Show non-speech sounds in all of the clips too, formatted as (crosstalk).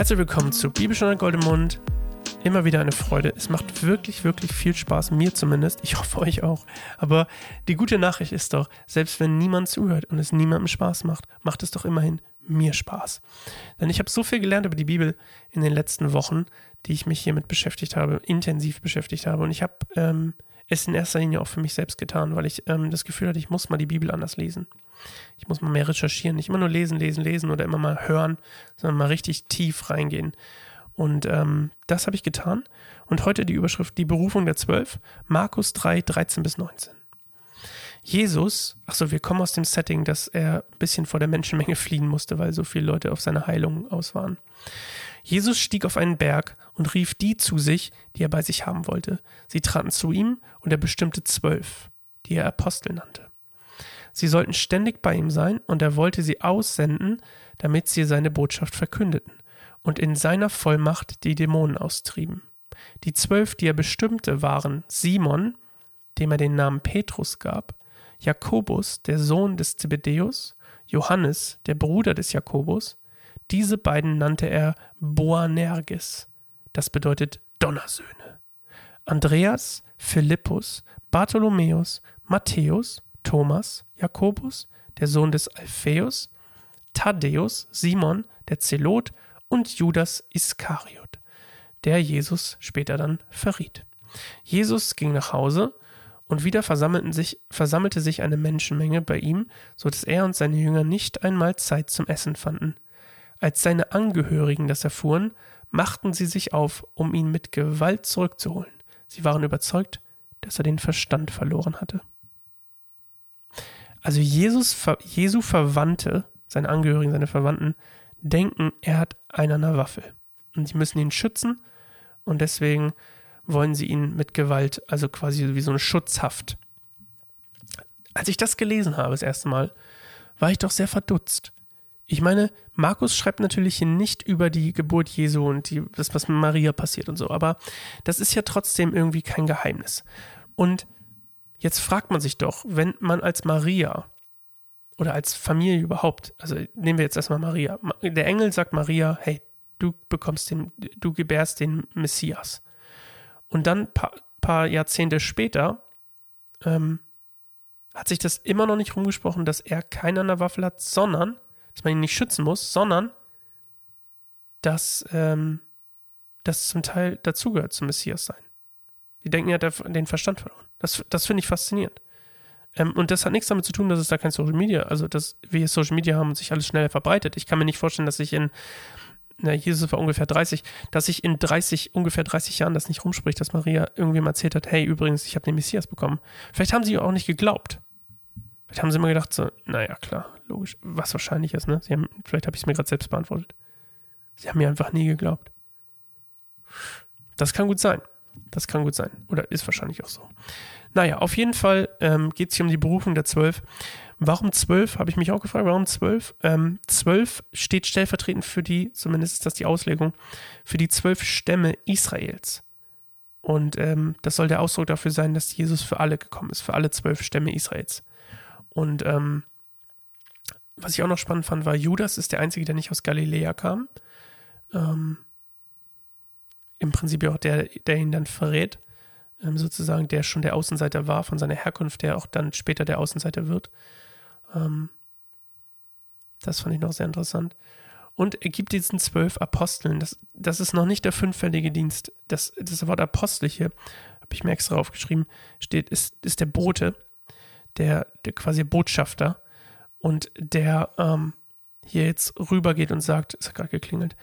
Herzlich willkommen zu Bibelstunde Goldemund. Immer wieder eine Freude. Es macht wirklich, wirklich viel Spaß, mir zumindest. Ich hoffe euch auch. Aber die gute Nachricht ist doch, selbst wenn niemand zuhört und es niemandem Spaß macht, macht es doch immerhin mir Spaß. Denn ich habe so viel gelernt über die Bibel in den letzten Wochen, die ich mich hiermit beschäftigt habe, intensiv beschäftigt habe. Und ich habe ähm, es in erster Linie auch für mich selbst getan, weil ich ähm, das Gefühl hatte, ich muss mal die Bibel anders lesen. Ich muss mal mehr recherchieren, nicht immer nur lesen, lesen, lesen oder immer mal hören, sondern mal richtig tief reingehen. Und ähm, das habe ich getan. Und heute die Überschrift Die Berufung der Zwölf, Markus 3, 13 bis 19. Jesus, achso, wir kommen aus dem Setting, dass er ein bisschen vor der Menschenmenge (laughs) fliehen musste, weil so viele Leute auf seine Heilung aus waren. Jesus stieg auf einen Berg und rief die zu sich, die er bei sich haben wollte. Sie traten zu ihm und er bestimmte zwölf, die er Apostel nannte. Sie sollten ständig bei ihm sein und er wollte sie aussenden, damit sie seine Botschaft verkündeten und in seiner Vollmacht die Dämonen austrieben. Die zwölf, die er bestimmte, waren Simon, dem er den Namen Petrus gab, Jakobus, der Sohn des Zebedäus, Johannes, der Bruder des Jakobus, diese beiden nannte er Boanerges, das bedeutet Donnersöhne. Andreas, Philippus, Bartholomäus, Matthäus, Thomas, Jakobus, der Sohn des Alpheus, Thaddäus, Simon, der Zelot und Judas Iskariot, der Jesus später dann verriet. Jesus ging nach Hause und wieder sich, versammelte sich eine Menschenmenge bei ihm, so dass er und seine Jünger nicht einmal Zeit zum Essen fanden. Als seine Angehörigen das erfuhren, machten sie sich auf, um ihn mit Gewalt zurückzuholen. Sie waren überzeugt, dass er den Verstand verloren hatte. Also Jesus, Jesu Verwandte, seine Angehörigen, seine Verwandten, denken, er hat einen an der Waffel. Und sie müssen ihn schützen und deswegen wollen sie ihn mit Gewalt, also quasi wie so eine Schutzhaft. Als ich das gelesen habe das erste Mal, war ich doch sehr verdutzt. Ich meine, Markus schreibt natürlich hier nicht über die Geburt Jesu und die, das, was mit Maria passiert und so, aber das ist ja trotzdem irgendwie kein Geheimnis. Und jetzt fragt man sich doch, wenn man als Maria oder als Familie überhaupt, also nehmen wir jetzt erstmal Maria, der Engel sagt Maria, hey, du bekommst den, du gebärst den Messias. Und dann ein paar, paar Jahrzehnte später ähm, hat sich das immer noch nicht rumgesprochen, dass er keine an der Waffel hat, sondern dass man ihn nicht schützen muss, sondern dass ähm, das zum Teil dazugehört zum Messias sein. Die denken, er hat den Verstand verloren. Das, das finde ich faszinierend. Ähm, und das hat nichts damit zu tun, dass es da kein Social Media, also dass wir Social Media haben und sich alles schneller verbreitet. Ich kann mir nicht vorstellen, dass ich in, na, Jesus war ungefähr 30, dass ich in 30, ungefähr 30 Jahren das nicht rumspricht, dass Maria irgendwem erzählt hat, hey, übrigens, ich habe den Messias bekommen. Vielleicht haben sie auch nicht geglaubt. Vielleicht haben sie immer gedacht, so, naja, klar, logisch, was wahrscheinlich ist, ne? Sie haben, vielleicht habe ich es mir gerade selbst beantwortet. Sie haben mir einfach nie geglaubt. Das kann gut sein. Das kann gut sein. Oder ist wahrscheinlich auch so. Naja, auf jeden Fall ähm, geht es hier um die Berufung der Zwölf. Warum zwölf, habe ich mich auch gefragt. Warum zwölf? Ähm, zwölf steht stellvertretend für die, zumindest ist das die Auslegung, für die zwölf Stämme Israels. Und ähm, das soll der Ausdruck dafür sein, dass Jesus für alle gekommen ist, für alle zwölf Stämme Israels. Und ähm, was ich auch noch spannend fand, war, Judas ist der Einzige, der nicht aus Galiläa kam. Ähm, Im Prinzip auch der, der ihn dann verrät, ähm, sozusagen, der schon der Außenseiter war von seiner Herkunft, der auch dann später der Außenseiter wird. Ähm, das fand ich noch sehr interessant. Und er gibt diesen zwölf Aposteln. Das, das ist noch nicht der fünffällige Dienst. Das, das Wort Apostel hier, habe ich mir extra aufgeschrieben, steht, ist, ist der Bote der, der quasi Botschafter und der ähm, hier jetzt rübergeht und sagt, es hat gerade geklingelt,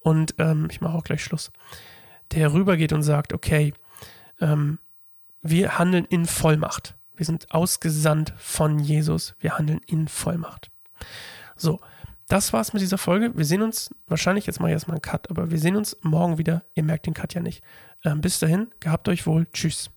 und ähm, ich mache auch gleich Schluss, der rübergeht und sagt, okay, ähm, wir handeln in Vollmacht. Wir sind ausgesandt von Jesus. Wir handeln in Vollmacht. So, das war's mit dieser Folge. Wir sehen uns, wahrscheinlich, jetzt mache ich erstmal einen Cut, aber wir sehen uns morgen wieder. Ihr merkt den Cut ja nicht. Ähm, bis dahin, gehabt euch wohl. Tschüss.